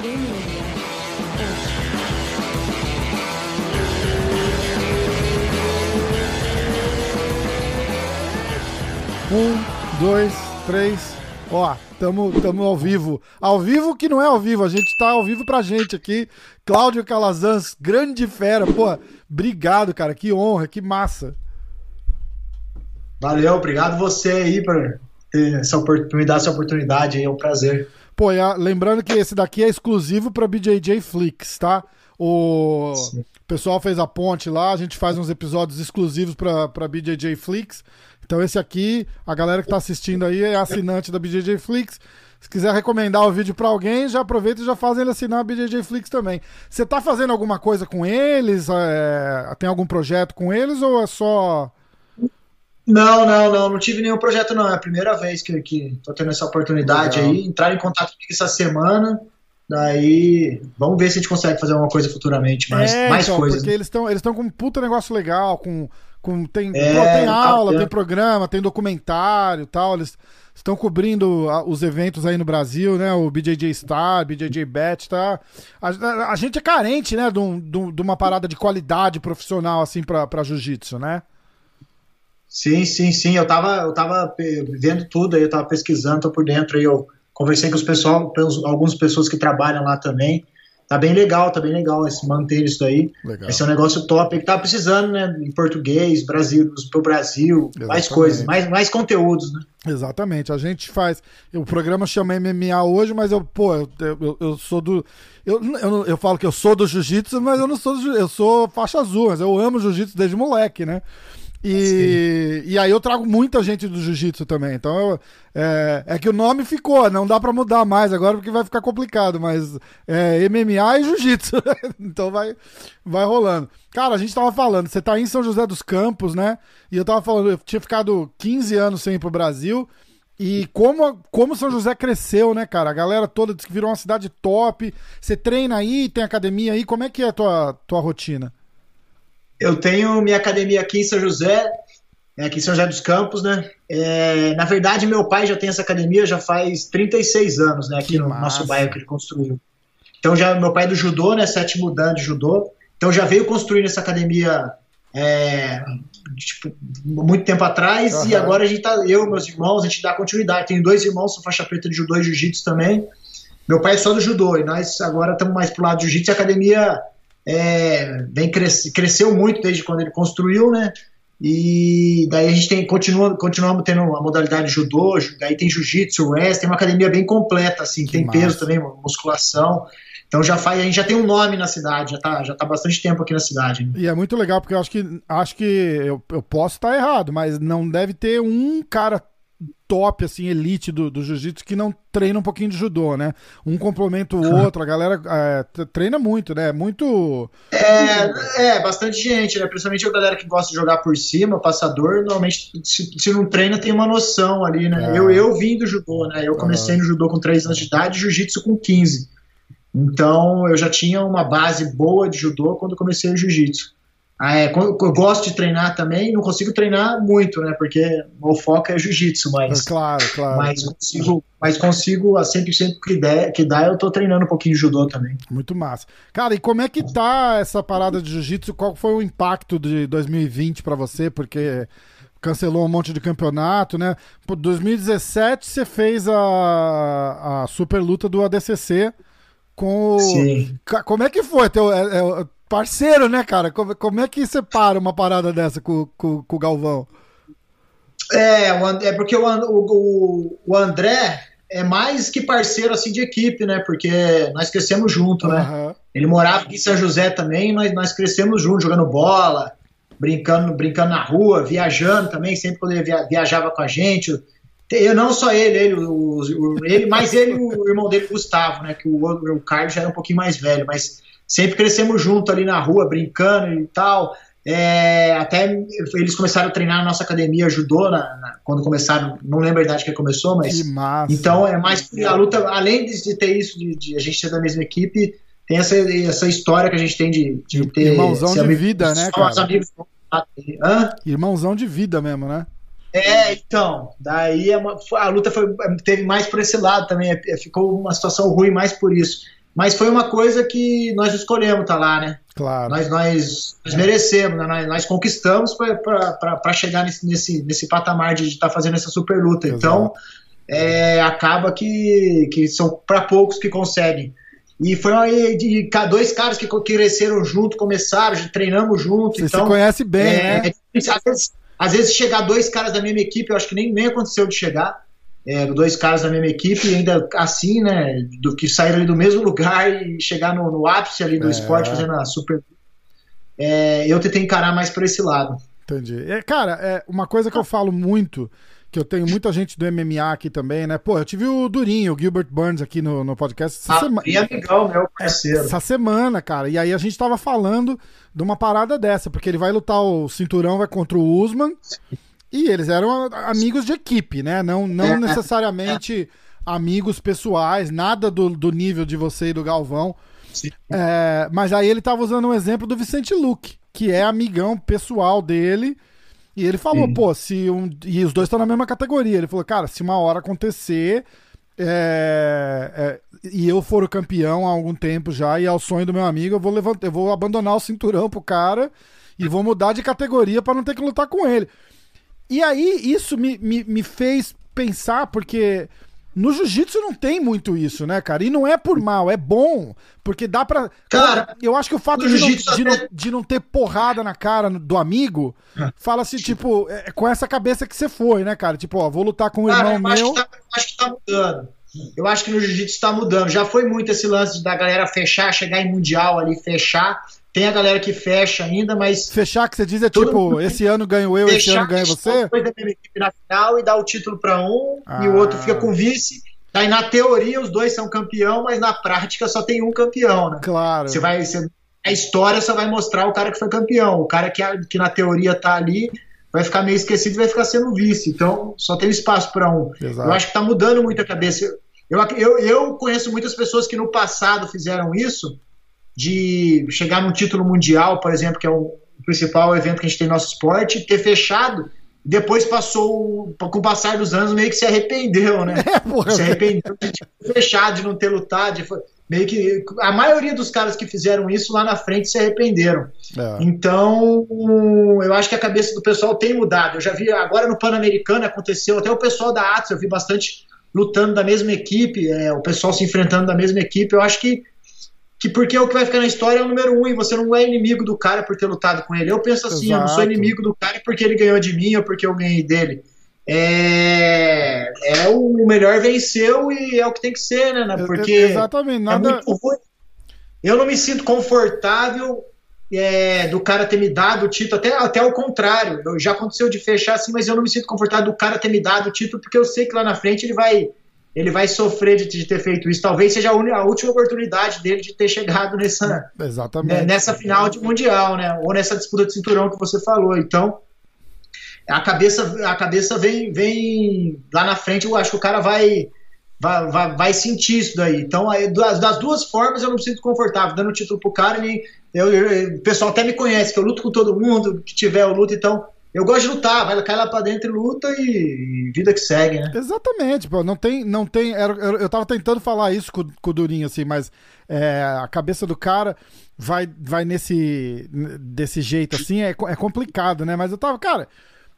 Um, dois, três. Ó, tamo, tamo ao vivo. Ao vivo que não é ao vivo, a gente tá ao vivo pra gente aqui. Cláudio Calazans, grande fera. Pô, obrigado, cara. Que honra, que massa. Valeu, obrigado você aí por ter essa oportunidade, essa oportunidade aí, é um prazer. Pô, lembrando que esse daqui é exclusivo para BJJ Flix, tá? O Sim. pessoal fez a ponte lá, a gente faz uns episódios exclusivos para BJJ Flix. Então esse aqui, a galera que tá assistindo aí é assinante da BJJ Flix. Se quiser recomendar o vídeo para alguém, já aproveita e já faz ele assinar a BJJ Flix também. Você tá fazendo alguma coisa com eles? É... Tem algum projeto com eles ou é só não, não, não, não tive nenhum projeto, não. É a primeira vez que, que tô tendo essa oportunidade Legal. aí. Entrar em contato comigo essa semana. Daí, vamos ver se a gente consegue fazer alguma coisa futuramente, mais, é, mais então, coisas. Porque eles estão eles com um puta negócio legal, com, com tem, é, pô, tem tá aula, tá tem programa, tem documentário tal. Eles estão cobrindo os eventos aí no Brasil, né? O BJJ Star, BJJ Bet, tá? A, a gente é carente, né, de, um, de, uma parada de qualidade profissional, assim, pra, pra jiu-jitsu, né? Sim, sim, sim. Eu tava, eu tava vendo tudo aí, eu tava pesquisando, tô por dentro aí. Eu conversei com os pessoal, algumas pessoas que trabalham lá também. Tá bem legal, tá bem legal esse manter isso aí. Legal. Esse é um negócio top que tá precisando, né? Em português, Brasil, pro Brasil, Exatamente. mais coisas, mais, mais conteúdos, né? Exatamente. A gente faz. O programa chama MMA hoje, mas eu, pô, eu, eu, eu sou do. Eu, eu, eu falo que eu sou do jiu-jitsu, mas eu não sou do, Eu sou faixa azul, mas eu amo jiu-jitsu desde moleque, né? E, e aí eu trago muita gente do jiu-jitsu também. Então eu, é, é, que o nome ficou, não dá para mudar mais agora porque vai ficar complicado, mas é MMA e jiu-jitsu. então vai, vai rolando. Cara, a gente tava falando, você tá em São José dos Campos, né? E eu tava falando, eu tinha ficado 15 anos sem ir pro Brasil. E como, como São José cresceu, né, cara? A galera toda disse que virou uma cidade top. Você treina aí, tem academia aí. Como é que é a tua, tua rotina? Eu tenho minha academia aqui em São José, é, aqui em São José dos Campos, né? É, na verdade, meu pai já tem essa academia já faz 36 anos, né? Aqui que no massa. nosso bairro que ele construiu. Então, já meu pai é do judô, né? Sétimo dan de judô. Então, já veio construindo essa academia é, tipo, muito tempo atrás uhum. e agora a gente tá, eu e meus irmãos, a gente dá continuidade. Tenho dois irmãos, são faixa preta de judô e jiu-jitsu também. Meu pai é só do judô e nós agora estamos mais pro lado do jiu-jitsu. A academia é, vem cres, cresceu muito desde quando ele construiu, né? E daí a gente tem, continua, continuamos tendo a modalidade judô, daí tem jiu-jitsu, wrestling, tem uma academia bem completa, assim, que tem massa. peso também, musculação. Então já faz, a gente já tem um nome na cidade, já tá, já tá bastante tempo aqui na cidade. Né? E é muito legal, porque eu acho que acho que eu, eu posso estar errado, mas não deve ter um cara top, assim, elite do, do jiu-jitsu que não treina um pouquinho de judô, né? Um complementa o outro, a galera é, treina muito, né? Muito. É, é, bastante gente, né? Principalmente a galera que gosta de jogar por cima, passador, normalmente, se, se não treina, tem uma noção ali, né? É. Eu, eu vim do judô, né? Eu comecei no judô com 3 anos de idade, jiu-jitsu com 15. Então eu já tinha uma base boa de judô quando comecei o jiu-jitsu. Ah, é, eu gosto de treinar também, não consigo treinar muito, né? Porque o foco é jiu-jitsu, mas. Claro, claro. Mas consigo, mas consigo a 100% que, der, que dá, eu tô treinando um pouquinho de judô também. Muito massa. Cara, e como é que tá essa parada de jiu-jitsu? Qual foi o impacto de 2020 para você? Porque cancelou um monte de campeonato, né? Por 2017 você fez a, a super luta do ADCC com o... Sim. Como é que foi? Teu, é, é, parceiro, né, cara? Como, como é que separa uma parada dessa com, com, com o Galvão? É, é porque o, o, o, André é mais que parceiro assim de equipe, né? Porque nós crescemos junto, né? Uhum. Ele morava aqui em São José também, mas nós crescemos juntos, jogando bola, brincando, brincando na rua, viajando também, sempre quando ele viajava com a gente. Eu não só ele, ele, o, o ele mas ele e o irmão dele, Gustavo, né? Que o, o Carlos já era um pouquinho mais velho, mas sempre crescemos junto ali na rua, brincando e tal. É, até eles começaram a treinar na nossa academia judô na, na, quando começaram, não lembro a idade que começou, mas então é mais a luta, além de ter isso de, de, a gente ser da mesma equipe, tem essa, essa história que a gente tem de, de ter irmãozão de amigo, vida, né, cara? Amigos, Hã? Irmãozão de vida mesmo, né? É, então, daí é a luta foi, teve mais por esse lado também, é, ficou uma situação ruim mais por isso. Mas foi uma coisa que nós escolhemos estar tá lá, né? Claro. Nós, nós, nós merecemos, né? nós, nós conquistamos para chegar nesse, nesse, nesse patamar de estar tá fazendo essa super luta. Exato. Então, é, acaba que, que são para poucos que conseguem. E foi aí de dois caras que, que cresceram junto, começaram, treinamos junto. Você então, se conhece bem, é, né? É, às, vezes, às vezes chegar dois caras da mesma equipe, eu acho que nem, nem aconteceu de chegar é, dois caras da mesma equipe, e ainda assim, né, do que sair ali do mesmo lugar e chegar no, no ápice ali do é. esporte fazendo a super. É, eu tentei encarar mais por esse lado. Entendi. É, cara, é uma coisa que eu falo muito, que eu tenho muita gente do MMA aqui também, né? Pô, eu tive o Durinho, o Gilbert Burns aqui no, no podcast essa ah, semana. E amigão, meu parceiro. Essa semana, cara. E aí a gente tava falando de uma parada dessa, porque ele vai lutar o cinturão, vai contra o Usman. Sim. E eles eram amigos de equipe, né? Não, não é, necessariamente amigos pessoais, nada do, do nível de você e do Galvão. É, mas aí ele tava usando um exemplo do Vicente Luque, que é amigão pessoal dele. E ele falou, Sim. pô, se um. E os dois estão na mesma categoria. Ele falou, cara, se uma hora acontecer. É, é, e eu for o campeão há algum tempo já, e é o sonho do meu amigo, eu vou levantar, eu vou abandonar o cinturão pro cara e vou mudar de categoria para não ter que lutar com ele. E aí, isso me, me, me fez pensar, porque no jiu-jitsu não tem muito isso, né, cara? E não é por mal, é bom. Porque dá pra. Cara, eu acho que o fato de não, de, não, de não, ter porrada na cara do amigo, é. fala assim, tipo, é, é, com essa cabeça que você foi, né, cara? Tipo, ó, vou lutar com o cara, irmão eu meu. Acho que, tá, acho que tá mudando. Eu acho que no jiu-jitsu tá mudando. Já foi muito esse lance da galera fechar, chegar em mundial ali, fechar. Tem a galera que fecha ainda, mas. Fechar que você diz é tipo, esse ano ganho eu, esse ano ganha você? Depois da minha equipe na final e dá o título para um ah. e o outro fica com vice. Aí na teoria os dois são campeão, mas na prática só tem um campeão, né? Claro. Você vai, você, a história só vai mostrar o cara que foi campeão. O cara que, que na teoria tá ali vai ficar meio esquecido e vai ficar sendo vice. Então só tem espaço para um. Exato. Eu acho que tá mudando muito a cabeça. Eu, eu, eu conheço muitas pessoas que no passado fizeram isso de chegar num título mundial, por exemplo, que é o principal evento que a gente tem no nosso esporte, ter fechado, depois passou, com o passar dos anos, meio que se arrependeu, né? É, porra, se arrependeu de ter fechado, de não ter lutado, de, meio que a maioria dos caras que fizeram isso lá na frente se arrependeram. É. Então, eu acho que a cabeça do pessoal tem mudado. Eu já vi agora no Pan-Americano aconteceu, até o pessoal da Atos, eu vi bastante lutando da mesma equipe, é, o pessoal se enfrentando da mesma equipe. Eu acho que que porque o que vai ficar na história é o número um e você não é inimigo do cara por ter lutado com ele. Eu penso assim, Exato. eu não sou inimigo do cara porque ele ganhou de mim ou porque eu ganhei dele. É, é o melhor venceu e é o que tem que ser, né? Porque Exatamente, é nada... É eu não me sinto confortável é, do cara ter me dado o título, até, até o contrário. Já aconteceu de fechar assim, mas eu não me sinto confortável do cara ter me dado o título, porque eu sei que lá na frente ele vai ele vai sofrer de, de, ter feito isso. Talvez seja a, última oportunidade dele de ter chegado nessa, Exatamente. nessa final de mundial, né? Ou nessa disputa de cinturão que você falou. Então, a cabeça, a cabeça vem, vem lá na frente. Eu acho que o cara vai, vai, vai, vai sentir isso daí. Então, aí, das, das, duas formas, eu não me sinto confortável dando o título pro cara. E eu, eu, o pessoal até me conhece, que eu luto com todo mundo, que tiver eu luto, então eu gosto de lutar, vai cai lá pra dentro e luta e, e, vida que segue, né? Exatamente, pô, não tem, não tem, eu tava tentando falar isso com, com o Durinho, assim, mas é, a cabeça do cara vai, vai nesse, desse jeito, assim, é, é complicado, né? Mas eu tava, cara,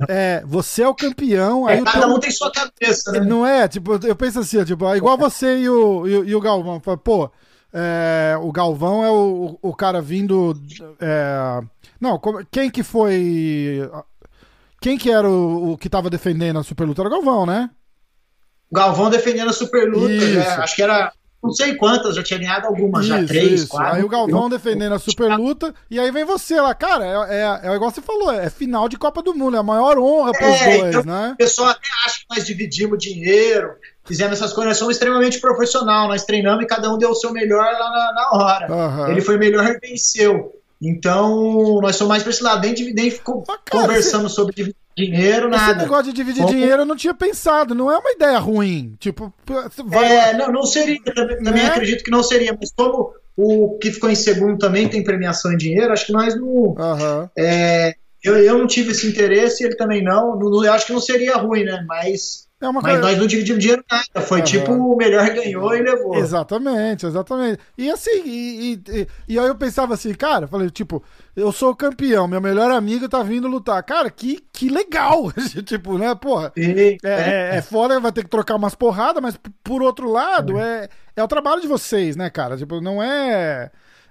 é, você é o campeão. É, cada teu... um tem sua cabeça, né? Não é, tipo, eu penso assim, tipo, igual você e o, e, e o Galvão, pô, é, o Galvão é o, o cara vindo... É, não, quem que foi quem que era o, o que tava defendendo a Superluta? Era o Galvão, né? Galvão defendendo a Superluta, né? acho que era não sei quantas, já tinha ganhado algumas, isso, já três, isso. quatro. Aí o Galvão eu... defendendo a super luta, e aí vem você lá, cara, é, é, é igual você falou, é final de Copa do Mundo, é a maior honra pros é, dois, então, né? O pessoal até acha que nós dividimos dinheiro, fizemos essas coisas, nós somos extremamente profissional, nós treinamos e cada um deu o seu melhor lá na, na hora. Uhum. Ele foi melhor e venceu. Então, nós somos mais para esse lado. Nem, nem ficou ah, conversando sobre dividir dinheiro, nada. Esse negócio de dividir Como... dinheiro eu não tinha pensado. Não é uma ideia ruim. Tipo, vai... É, não, não seria. Também, também é? acredito que não seria. Mas como o que ficou em segundo também tem premiação em dinheiro, acho que nós não. Uhum. É, eu, eu não tive esse interesse, ele também não. não. Eu acho que não seria ruim, né? Mas É uma Mas coisa... nós não dividimos dinheiro nada. Foi uhum. tipo o melhor ganhou e levou. Exatamente, exatamente. E assim, e, e, e, aí eu pensava assim, cara, falei, tipo, eu sou campeão, meu melhor amigo tá vindo lutar. Cara, que, que legal! tipo, né, porra. é, é, é foda, vai ter que trocar umas porradas, mas por outro lado, é, é o trabalho de vocês, né, cara? Tipo, não é.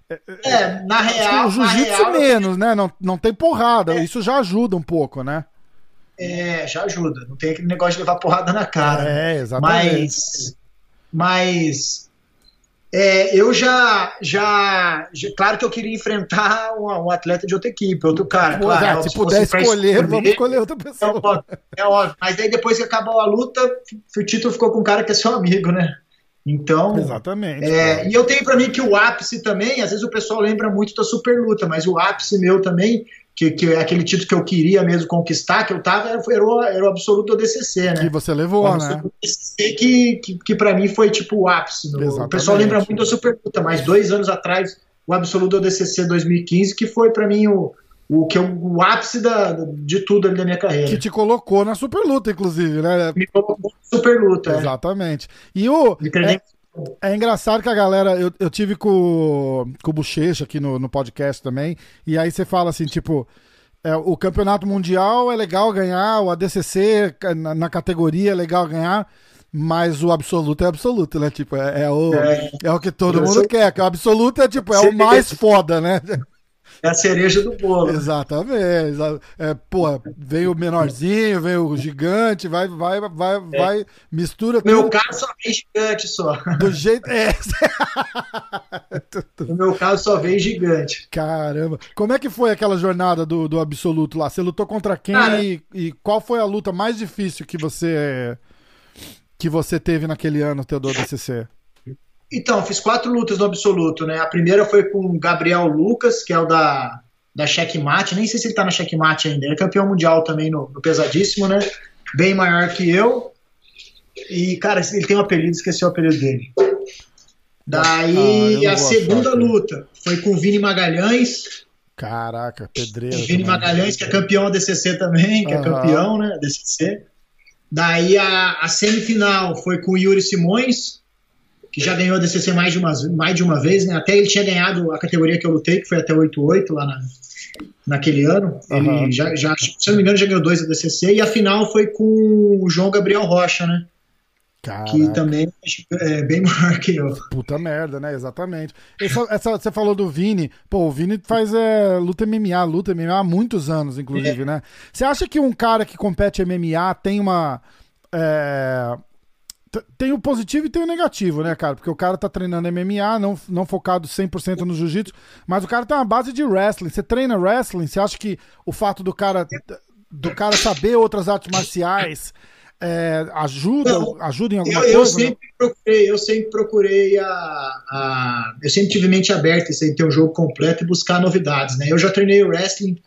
É, é na real. O jiu-jitsu menos, né? Não, não tem porrada. É. Isso já ajuda um pouco, né? É, já ajuda. Não tem aquele negócio de levar porrada na cara. É, exatamente. Mas, mas é, eu já, já, já, Claro que eu queria enfrentar um, um atleta de outra equipe, outro cara. Pô, claro, se, se puder escolher, escolher, vamos escolher outra pessoa. É, é óbvio. Mas aí depois que acabou a luta, o título ficou com um cara que é seu amigo, né? Então. Exatamente. É, e eu tenho para mim que o ápice também, às vezes o pessoal lembra muito da super luta, mas o ápice meu também que, que é aquele título que eu queria mesmo conquistar, que eu tava, era, era, o, era o absoluto DCC, né? Que você levou, o né? DCC que, que, que para mim foi tipo o ápice. O pessoal lembra muito da Superluta, mas dois anos atrás, o absoluto DCC 2015, que foi para mim o, o que é o ápice da, de tudo ali da minha carreira. Que te colocou na Superluta, inclusive, né? Me colocou na Superluta. É. Exatamente. É. E o. É, é engraçado que a galera. Eu, eu tive com, com o Bochecha aqui no, no podcast também. E aí você fala assim, tipo. É, o campeonato mundial é legal ganhar, o ADCC na, na, categoria é legal ganhar, mas o absoluto é absoluto, né? Tipo, é, é o, é, é o que todo mundo quer. Que o absoluto é tipo, é o mais foda, né? É a cereja do bolo. Exatamente. É, pô, vem o menorzinho, vem o gigante, vai, vai, vai, é. vai, mistura no meu caso só vem gigante só. Do jeito. É. no meu caso só vem gigante. Caramba. Como é que foi aquela jornada do, do absoluto lá? Você lutou contra quem Cara, e, e qual foi a luta mais difícil que você que você teve naquele ano, Teodoro DCC? Então, fiz quatro lutas no absoluto, né? A primeira foi com o Gabriel Lucas, que é o da, da Checkmate, nem sei se ele tá na Checkmate ainda, ele é campeão mundial também no, no pesadíssimo, né? Bem maior que eu. E, cara, ele tem um apelido, esqueci o apelido dele. Daí, ah, a segunda luta foi com o Vini Magalhães. Caraca, pedreiro. Vini Magalhães, que é campeão da DCC também, que uhum. é campeão, né, DCC. Daí, a, a semifinal foi com o Yuri Simões, que já ganhou a DCC mais de uma, mais de uma vez, né? Até ele tinha ganhado a categoria que eu lutei, que foi até 8-8 lá na, naquele ano. Ele uhum. já, já, se eu não me engano, já ganhou dois a DCC. E a final foi com o João Gabriel Rocha, né? Caraca. Que também é bem maior que eu. Puta merda, né? Exatamente. Essa, essa, você falou do Vini. Pô, o Vini faz é, luta MMA, luta MMA há muitos anos, inclusive, é. né? Você acha que um cara que compete MMA tem uma. É, tem o positivo e tem o negativo, né, cara? Porque o cara tá treinando MMA, não, não focado 100% no jiu-jitsu, mas o cara tem uma base de wrestling. Você treina wrestling, você acha que o fato do cara do cara saber outras artes marciais é, ajuda, não, ajuda em alguma eu, coisa? Eu sempre procurei, eu sempre procurei a, a, Eu sempre tive mente aberta em ter um jogo completo e buscar novidades, né? Eu já treinei wrestling.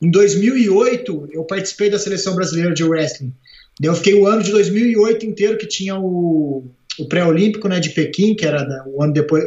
Em 2008, eu participei da seleção brasileira de wrestling. Eu fiquei o ano de 2008 inteiro que tinha o, o pré-olímpico né, de Pequim, que era o ano depois,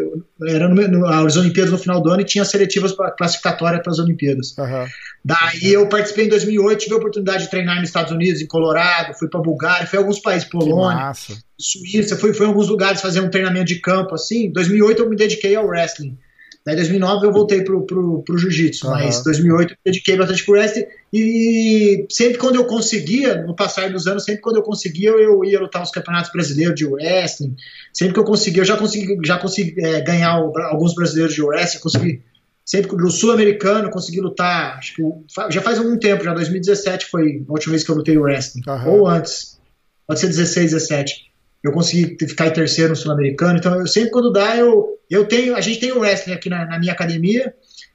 era no, no, as Olimpíadas no final do ano e tinha seletivas para classificatória para as Olimpíadas. Uhum. Daí eu participei em 2008, tive a oportunidade de treinar nos Estados Unidos, em Colorado, fui para Bulgária, fui a alguns países, Polônia, Suíça, fui, fui a alguns lugares fazer um treinamento de campo assim. Em 2008 eu me dediquei ao wrestling. Daí, em 2009, eu voltei pro, pro, pro jiu-jitsu, uhum. mas em 2008 eu dediquei bastante pro wrestling. E sempre quando eu conseguia, no passar dos anos, sempre quando eu conseguia, eu ia lutar nos campeonatos brasileiros de wrestling. Sempre que eu conseguia, eu já consegui, já consegui é, ganhar o, alguns brasileiros de wrestling, consegui. Sempre no sul-americano, consegui lutar. Acho que já faz algum tempo, já 2017 foi a última vez que eu lutei wrestling. Uhum. Ou antes. Pode ser 16, 17 eu consegui ficar em terceiro no Sul-Americano. Então, eu sempre quando dá, eu, eu tenho. A gente tem um wrestling aqui na, na, minha academia.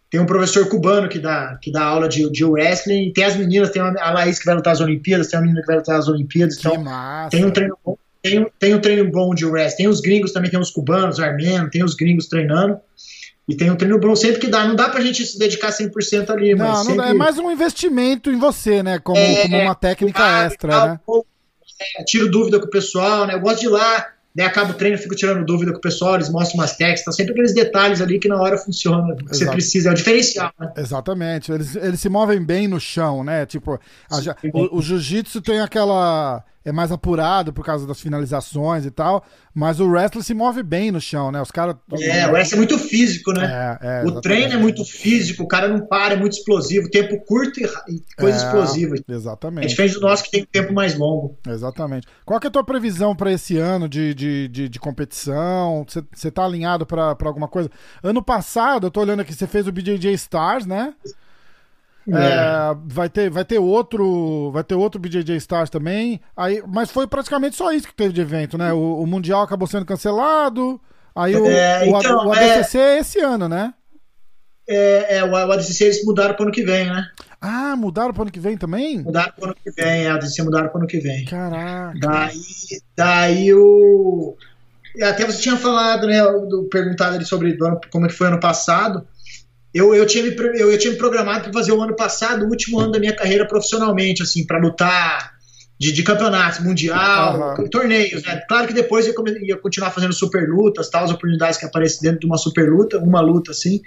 Tem um professor cubano que dá, que dá aula de, de wrestling. Tem as meninas, tem a Laís que vai lutar as Olimpíadas, tem a menina que vai lutar as Olimpíadas. Então, tem um treino bom. Tem, tem um treino bom de wrestling. Tem os gringos também, tem os cubanos, armenos, tem os gringos treinando. E tem um treino bom sempre que dá. Não dá pra gente se dedicar 100% ali, não, mas. Não, sempre... É mais um investimento em você, né? Como, é, como uma técnica extra, né? É, tiro dúvida com o pessoal, né? Eu gosto de ir lá, né, acabo o treino, fico tirando dúvida com o pessoal, eles mostram umas técnicas, tá sempre aqueles detalhes ali que na hora funciona, que você precisa, é o diferencial, né? Exatamente, eles, eles se movem bem no chão, né? Tipo, a, o, o jiu-jitsu tem aquela é mais apurado por causa das finalizações e tal. Mas o wrestler se move bem no chão, né? Os caras. É, o wrestler é muito físico, né? É, é, o treino é muito físico, o cara não para, é muito explosivo, tempo curto e coisa é, explosiva. Exatamente. É diferente do nosso que tem tempo mais longo. Exatamente. Qual que é a tua previsão para esse ano de, de, de, de competição? Você tá alinhado para alguma coisa? Ano passado, eu tô olhando aqui, você fez o BJJ Stars, né? É. É, vai, ter, vai ter outro vai ter outro BJJ Stars também. Aí mas foi praticamente só isso que teve de evento né? O, o mundial acabou sendo cancelado. Aí o, é, então, o, ADCC é, é esse ano né? É, é o ADCC eles mudaram para o ano que vem né? Ah mudaram para o ano que vem também? Mudaram para o ano que vem é, o ADCC mudaram para o ano que vem. Caraca. Daí daí o até você tinha falado né do, perguntado ali sobre como é que foi ano passado eu, eu, tinha, me, eu, eu tinha me programado para fazer o ano passado, o último ano da minha carreira profissionalmente, assim, para lutar de, de campeonatos, mundial, uhum. torneios, né? Claro que depois eu ia continuar fazendo super lutas, tal, as oportunidades que aparecem dentro de uma super luta, uma luta, assim.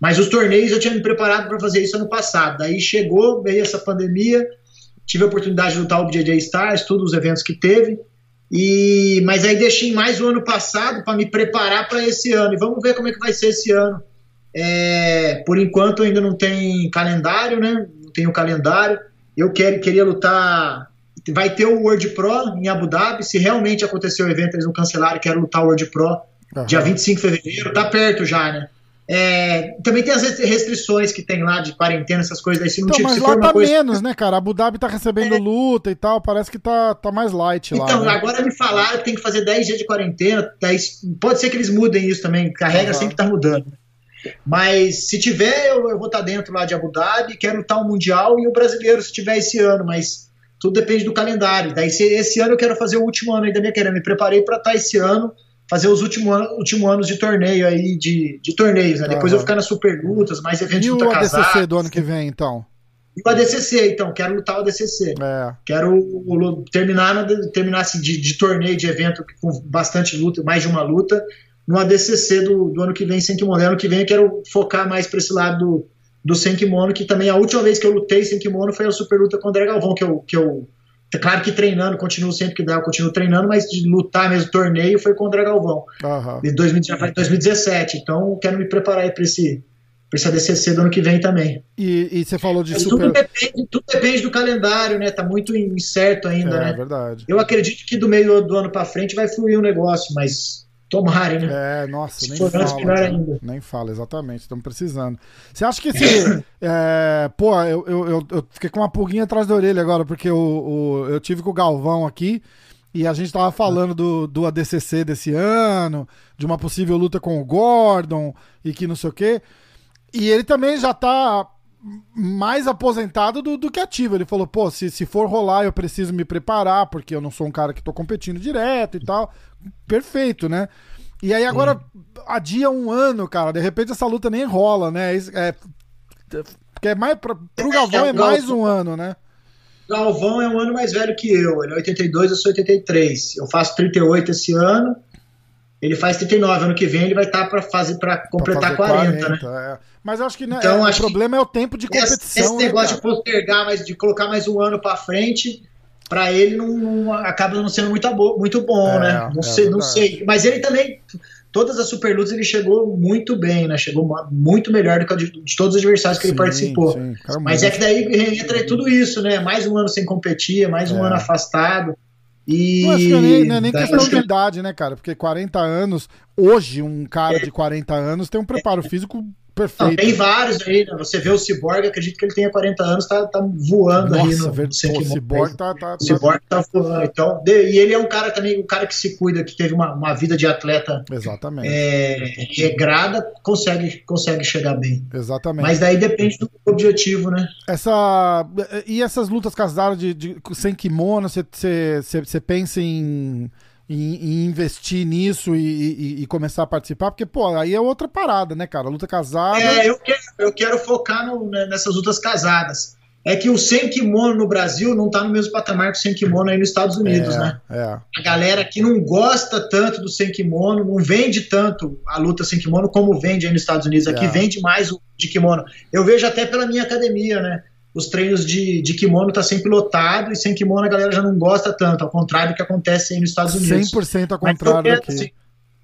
Mas os torneios eu tinha me preparado para fazer isso ano passado. Daí chegou, veio essa pandemia, tive a oportunidade de lutar o BJJ Stars, todos os eventos que teve. E, mas aí deixei mais o ano passado para me preparar para esse ano. E vamos ver como é que vai ser esse ano. É, por enquanto ainda não tem calendário, né? Não tem o calendário. Eu quero, queria lutar. Vai ter o World Pro em Abu Dhabi. Se realmente acontecer o evento, eles não cancelaram, quero lutar o World Pro uhum. dia 25 de fevereiro. Tá perto já, né? É, também tem as restrições que tem lá de quarentena, essas coisas. Aí, se não então, mas se lá tá coisa... menos, né, cara? Abu Dhabi tá recebendo é. luta e tal, parece que tá, tá mais light então, lá. Então, né? agora me falaram que tem que fazer 10 dias de quarentena. 10... Pode ser que eles mudem isso também, carrega uhum. sempre tá mudando. Mas se tiver, eu, eu vou estar dentro lá de Abu Dhabi, quero lutar o Mundial e o brasileiro se tiver esse ano, mas tudo depende do calendário. Daí, se esse ano eu quero fazer o último ano aí da minha carreira, me preparei para estar esse ano, fazer os últimos anos último anos de torneio aí, de, de torneios, né? Depois eu ficar nas super lutas, mais eventos de luta casada. E o ADCC do ano que vem, então? E o ADCC, então, quero lutar o ADCC. É. Quero terminar, terminar assim, de, de torneio, de evento com bastante luta, mais de uma luta, no ADCC do, do ano que vem sem kimono. Ano que vem eu quero focar mais para esse lado do, do sem kimono, que também a última vez que eu lutei sem kimono foi a super luta com o André Galvão, que eu, que eu claro que treinando, continuo sempre que dá, eu continuo treinando, mas de lutar mesmo torneio foi com o André Galvão. Uhum. De 2017. Então quero me preparar para esse para esse ADCC do ano que vem também. E, e você falou de Mas super... Tudo depende, tudo depende, do calendário, né? Tá muito incerto ainda, é, né? É verdade. Eu acredito que do meio do ano para frente vai fluir o negócio, mas Tomarem, né? É, nossa, nem fala. Ainda. Nem fala, exatamente, estamos precisando. Você acha que esse. é, pô, eu, eu, eu, eu, fiquei com uma pulguinha atrás da orelha agora, porque o, o, eu tive com o Galvão aqui e a gente tava falando do, do ADCC desse ano, de uma possível luta com o Gordon e que não sei o quê. E ele também já tá mais aposentado do, do que ativo. Ele falou, pô, se, se for rolar, eu preciso me preparar, porque eu não sou um cara que tô competindo direto e tal perfeito, né? E aí agora adia um ano, cara. De repente essa luta nem rola, né? É, porque é mais pra, pro é, Galvão é, é mais um ano, né? Galvão é um ano mais velho que eu. Ele é 82, eu sou 83. Eu faço 38 esse ano. Ele faz 39. Ano que vem ele vai estar tá para fazer para completar pra fazer 40, 40, né? É. Mas acho que né, então, é, acho o problema é o tempo de competição. Esse, né, negócio né, de postergar, mas de colocar mais um ano para frente, para ele não, não, acaba não sendo muito, muito bom, é, né? Não, é sei, não sei. Mas ele também, todas as super lutas, ele chegou muito bem, né? Chegou muito melhor do que de, de todos os adversários que sim, ele participou. Sim, Mas é que daí entra tudo isso, né? Mais um ano sem competir, mais um é. ano afastado. E... Não, acho que nem, não é nem questão de idade, né, cara? Porque 40 anos, hoje, um cara é. de 40 anos tem um preparo físico Perfeito. Não, tem vários aí, né? Você vê o Cyborg, acredito que ele tenha 40 anos, tá, tá voando Nossa, aí no, no O Cyborg tá, tá, o Cyborg tá voando. Então, e ele é um cara também, um cara que se cuida, que teve uma, uma vida de atleta Exatamente. É, regrada, consegue, consegue chegar bem. Exatamente. Mas daí depende do objetivo, né? Essa, e essas lutas casadas de, de, sem kimono, você pensa em em, investir nisso e, e, e, começar a participar, porque, pô, aí é outra parada, né, cara? Luta casada. É, eu quero, eu quero focar no, né, nessas lutas casadas. É que o sem kimono no Brasil não tá no mesmo patamar que o sem kimono aí nos Estados Unidos, é, né? É. A galera que não gosta tanto do sem kimono, não vende tanto a luta sem kimono como vende aí nos Estados Unidos. Aqui é. vende mais o de kimono. Eu vejo até pela minha academia, né? Os treinos de, de kimono tá sempre lotado e sem kimono a galera já não gosta tanto, ao contrário do que acontece aí nos Estados Unidos. 100% ao contrário Mas, aqui. Assim,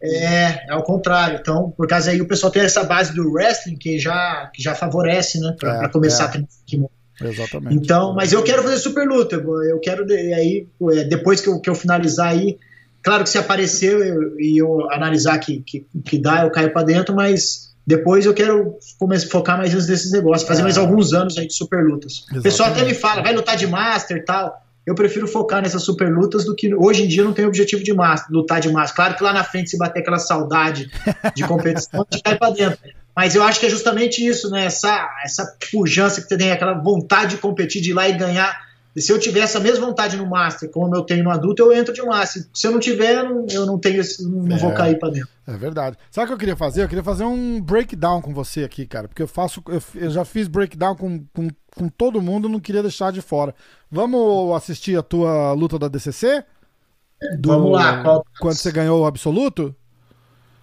é, é ao contrário. Então, por causa aí o pessoal tem essa base do wrestling que já, que já favorece, né, pra, é, começar é. a treinar kimono. Exatamente. Então, mas eu quero fazer super luta. Eu quero aí é, depois que eu, que eu finalizar aí, claro que se aparecer e eu, eu, analisar que, que, que dá, eu caio para dentro, mas depois eu quero começar, focar mais nesses negócios, fazer é. mais alguns anos aí de super lutas. Exatamente. O pessoal até me fala, vai lutar de master e tal. Eu prefiro focar nessas super lutas do que hoje em dia não tem objetivo de master, lutar de master. Claro que lá na frente se bater aquela saudade de competição, a gente cai para dentro. Mas eu acho que é justamente isso, né? Essa, essa pujança que você tem, aquela vontade de competir, de ir lá e ganhar e se eu tiver essa mesma vontade no Master, como eu tenho no adulto, eu entro de Master. Se eu não tiver, eu não tenho não é, vou cair para dentro. É verdade. Sabe o que eu queria fazer? Eu queria fazer um breakdown com você aqui, cara. Porque eu faço. Eu, eu já fiz breakdown com, com, com todo mundo, não queria deixar de fora. Vamos assistir a tua luta da DCC? Do, Vamos lá. Qual... Quando você ganhou o absoluto?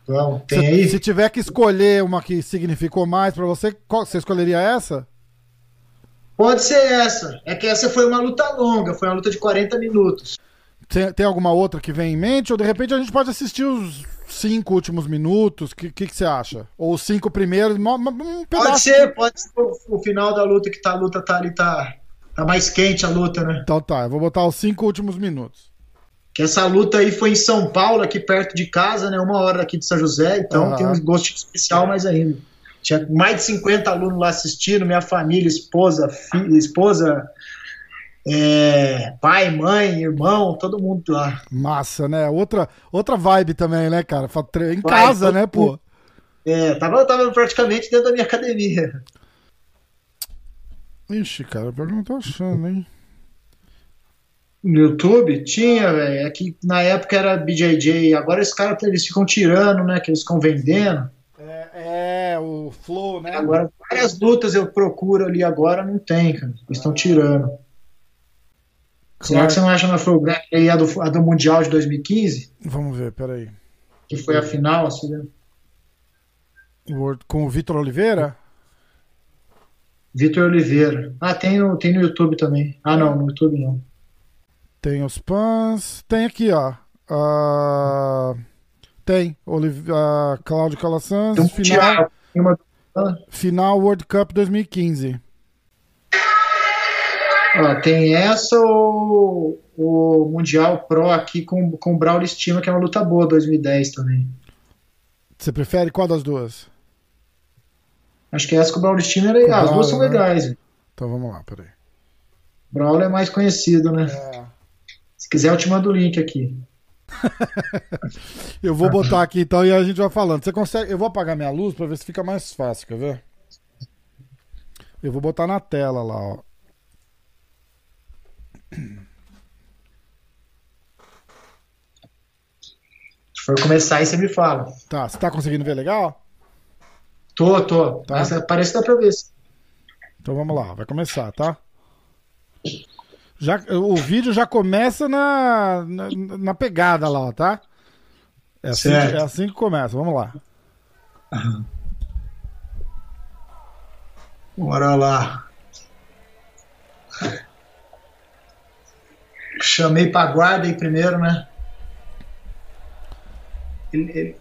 Vamos, tem se, aí? Se tiver que escolher uma que significou mais para você, qual, você escolheria essa? Pode ser essa. É que essa foi uma luta longa, foi uma luta de 40 minutos. Tem, tem alguma outra que vem em mente? Ou de repente a gente pode assistir os cinco últimos minutos? O que, que, que, você acha? Ou os cinco primeiros? Um pode ser, pode ser o, o, final da luta, que tá, a luta tá ali, tá, tá mais quente a luta, né? Então tá, eu vou botar os cinco últimos minutos. Que essa luta aí foi em São Paulo, aqui perto de casa, né? Uma hora aqui de São José, então tem um gosto especial mais ainda. Tinha mais de 50 alunos lá assistindo, minha família, esposa, filha, esposa, é, pai, mãe, irmão, todo mundo lá. Massa, né? Outra, outra vibe também, né, cara? Em casa, né, pô? É, tava, tava praticamente dentro da minha academia. Ixi, cara, eu não tô achando, hein? No YouTube? Tinha, velho. É que na época era BJJ. Agora esses caras eles ficam tirando, né? Que eles ficam vendendo. O Flow, né? Agora, várias lutas eu procuro ali agora, não tem, cara. Eles estão tirando. Será que você não acha na Flow aí a do, a do Mundial de 2015? Vamos ver, peraí. Que foi a final, assim, né? Com o Vitor Oliveira? Vitor Oliveira. Ah, tem no, tem no YouTube também. Ah, não, no YouTube não. Tem os pans. Tem aqui, ó. Uh... Tem. Oliv uh, Cláudio Calassans. Então, final, final World Cup 2015. Ah, tem essa ou o Mundial Pro aqui com, com o Braulio Estima, que é uma luta boa 2010 também. Você prefere qual das duas? Acho que essa com o Braulio Estima é legal. As duas são né? legais. Então vamos lá, peraí. Braulio é mais conhecido, né? É. Se quiser, eu te mando o link aqui. eu vou botar aqui então e a gente vai falando. Você consegue? Eu vou apagar minha luz para ver se fica mais fácil, quer ver? Eu vou botar na tela lá, ó. Se for começar aí, você me fala. Tá, você tá conseguindo ver legal? Tô, tô. Tá? Mas parece que dá pra ver. Então vamos lá, vai começar, tá? Já, o vídeo já começa na, na, na pegada lá, tá? É assim, é assim, que começa, vamos lá. Bora lá. Chamei pra guarda aí primeiro, né? Ele, ele,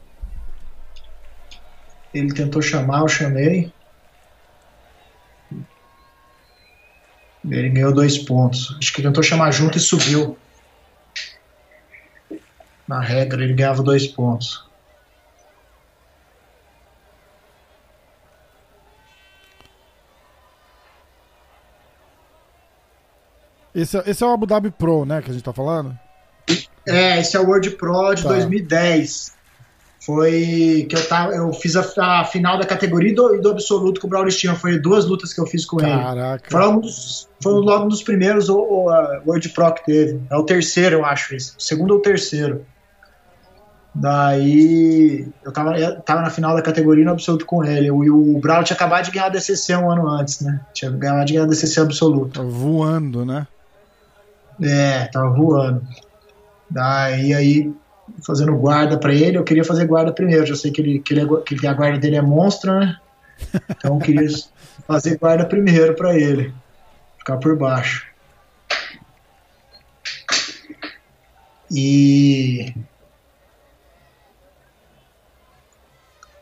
ele tentou chamar, eu chamei. Ele ganhou dois pontos. Acho que ele tentou chamar junto e subiu. Na regra, ele ganhava dois pontos. Esse, é, esse é o Abu Dhabi Pro, né, que a gente tá falando? É, esse é o World Pro de tá. 2010 foi que eu tava, eu fiz a, a final da categoria e do, do, absoluto com o Braulio Estima. Foi duas lutas que eu fiz com Caraca. ele. Foi, um dos, foi logo um dos primeiros o, o World Pro que teve. É o terceiro, eu acho, esse. O segundo ou terceiro. Daí eu tava, eu tava na final da categoria no absoluto com ele. E o, o Braulio tinha acabado de ganhar a DCC um ano antes, né? Tinha acabado de ganhar a DCC absoluto. Tava voando, né? É, tava voando. Daí aí fazendo guarda para ele, eu queria fazer guarda primeiro. Já sei que, ele, que, ele é, que a guarda dele é monstro, né? Então eu queria fazer guarda primeiro para ele. Ficava por baixo. E.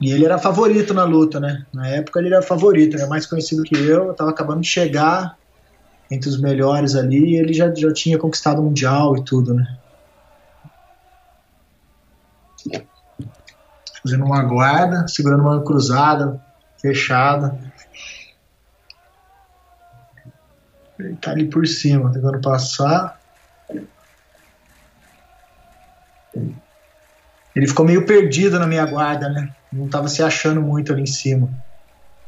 E ele era favorito na luta, né? Na época ele era favorito, era mais conhecido que eu. Eu tava acabando de chegar entre os melhores ali e ele já, já tinha conquistado o Mundial e tudo, né? Fazendo uma guarda, segurando uma cruzada, fechada. Ele tá ali por cima, tentando passar. Ele ficou meio perdido na minha guarda, né? Não tava se achando muito ali em cima.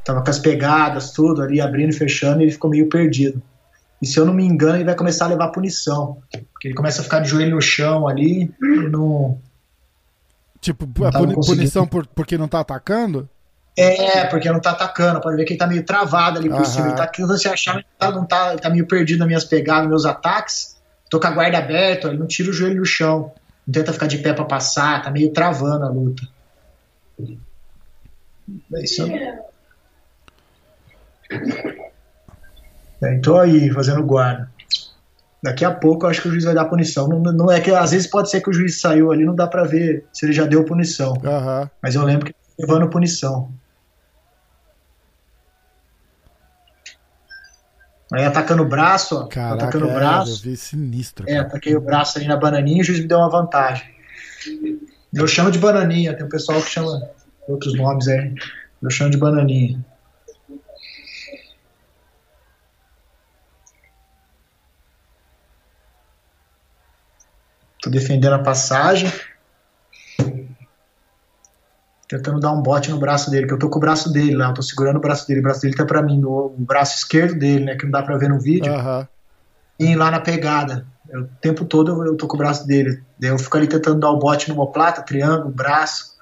Tava com as pegadas, tudo ali, abrindo e fechando, e ele ficou meio perdido. E se eu não me engano, ele vai começar a levar punição. Porque ele começa a ficar de joelho no chão ali e não. Tipo, não a punição por, porque não tá atacando? É, porque não tá atacando. Pode ver que ele tá meio travado ali por Aham. cima. Ele tá tentando se achar, mas tá, não tá, ele tá meio perdido nas minhas pegadas, nos meus ataques. Tô com a guarda aberta, ele não tira o joelho do chão. Não tenta ficar de pé para passar, tá meio travando a luta. É isso. É, então aí, fazendo guarda. Daqui a pouco eu acho que o juiz vai dar punição. Não, não é que às vezes pode ser que o juiz saiu ali, não dá para ver se ele já deu punição. Uhum. Mas eu lembro que tá levando punição. Aí atacando o braço, ó. Caraca, atacando o é, braço. Eu vi sinistro. É, ataquei o braço ali na bananinha e o juiz me deu uma vantagem. Eu chamo de bananinha, tem um pessoal que chama outros nomes aí. Eu chamo de bananinha. Tô defendendo a passagem. Tentando dar um bote no braço dele, que eu tô com o braço dele lá, eu tô segurando o braço dele, o braço dele tá pra mim, no, o braço esquerdo dele, né, que não dá pra ver no vídeo. Uhum. E lá na pegada. Eu, o tempo todo eu, eu tô com o braço dele. Daí eu fico ali tentando dar o bote no homoplata, triângulo, braço.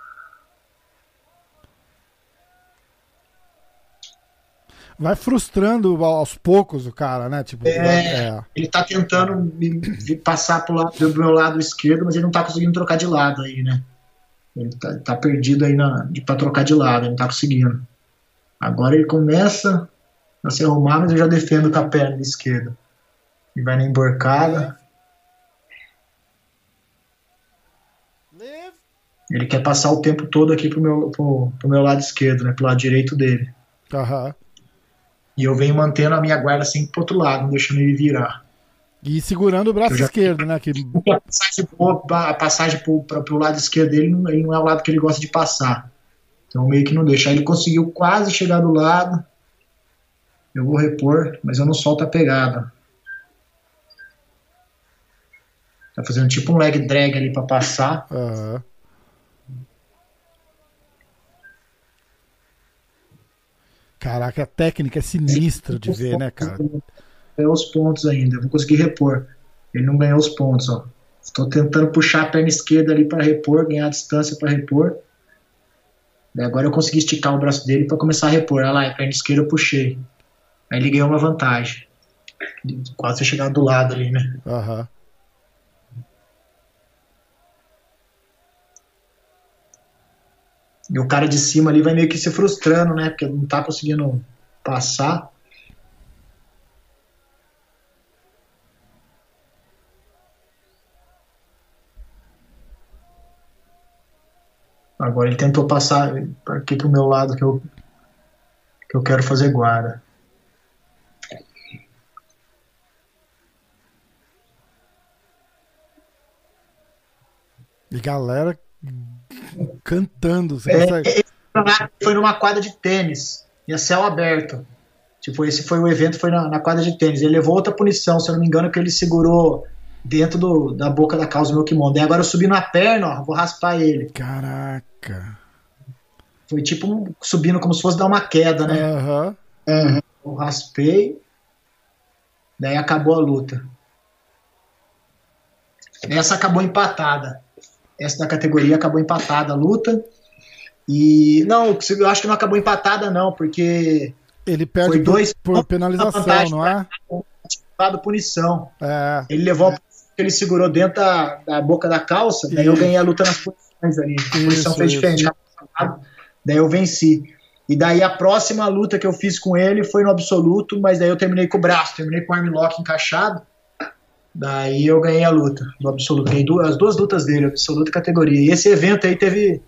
Vai frustrando aos poucos o cara, né? Tipo, é, é. Ele tá tentando me, me passar pro lado, do meu lado esquerdo, mas ele não tá conseguindo trocar de lado aí, né? Ele tá, tá perdido aí na, de, pra trocar de lado, ele não tá conseguindo. Agora ele começa a se arrumar, mas eu já defendo com a perna esquerda. E vai na emborcada. Ele quer passar o tempo todo aqui pro meu, pro, pro meu lado esquerdo, né? Pro lado direito dele. Aham. E eu venho mantendo a minha guarda sempre pro outro lado, não deixando ele virar. E segurando o braço já... esquerdo, né? Que... A passagem, a passagem pro, pro lado esquerdo dele não, ele não é o lado que ele gosta de passar. Então meio que não deixa. Aí ele conseguiu quase chegar do lado. Eu vou repor, mas eu não solto a pegada. Tá fazendo tipo um leg drag ali para passar. Uhum. Caraca, a técnica é sinistra de ver, né, cara? Ganhou os pontos ainda, vou conseguir repor. Ele não ganhou os pontos, ó. Estou tentando puxar a perna esquerda ali para repor, ganhar a distância para repor. Daí agora eu consegui esticar o braço dele para começar a repor. Olha lá, a perna esquerda eu puxei. Aí ele ganhou uma vantagem. Quase chegar do lado ali, né? Aham. Uhum. E o cara de cima ali vai meio que se frustrando, né? Porque não tá conseguindo passar. Agora ele tentou passar aqui pro meu lado que eu, que eu quero fazer guarda. E galera cantando. Você é, consegue... Foi numa quadra de tênis, e a céu aberto. Tipo, esse foi o evento, foi na, na, quadra de tênis. Ele levou outra punição, se eu não me engano, que ele segurou dentro do, da boca da calça do meu kimono. E agora eu subi na perna, ó, vou raspar ele. Caraca. Foi tipo subindo como se fosse dar uma queda, né? Uhum. Uhum. Eu raspei, daí acabou a luta. Essa acabou empatada essa da categoria acabou empatada a luta. E não, eu acho que não acabou empatada não, porque ele perde foi dois por, por penalização, não é? Dado punição. É, ele levou é. ele segurou dentro da, da boca da calça, daí eu ganhei a luta nas posições ali. A posição foi diferente. Daí eu venci. E daí a próxima luta que eu fiz com ele foi no absoluto, mas daí eu terminei com o braço, terminei com o armlock encaixado. Daí eu ganhei a luta no absoluto. Ganhei duas, as duas lutas dele, absoluta categoria. E esse evento aí teve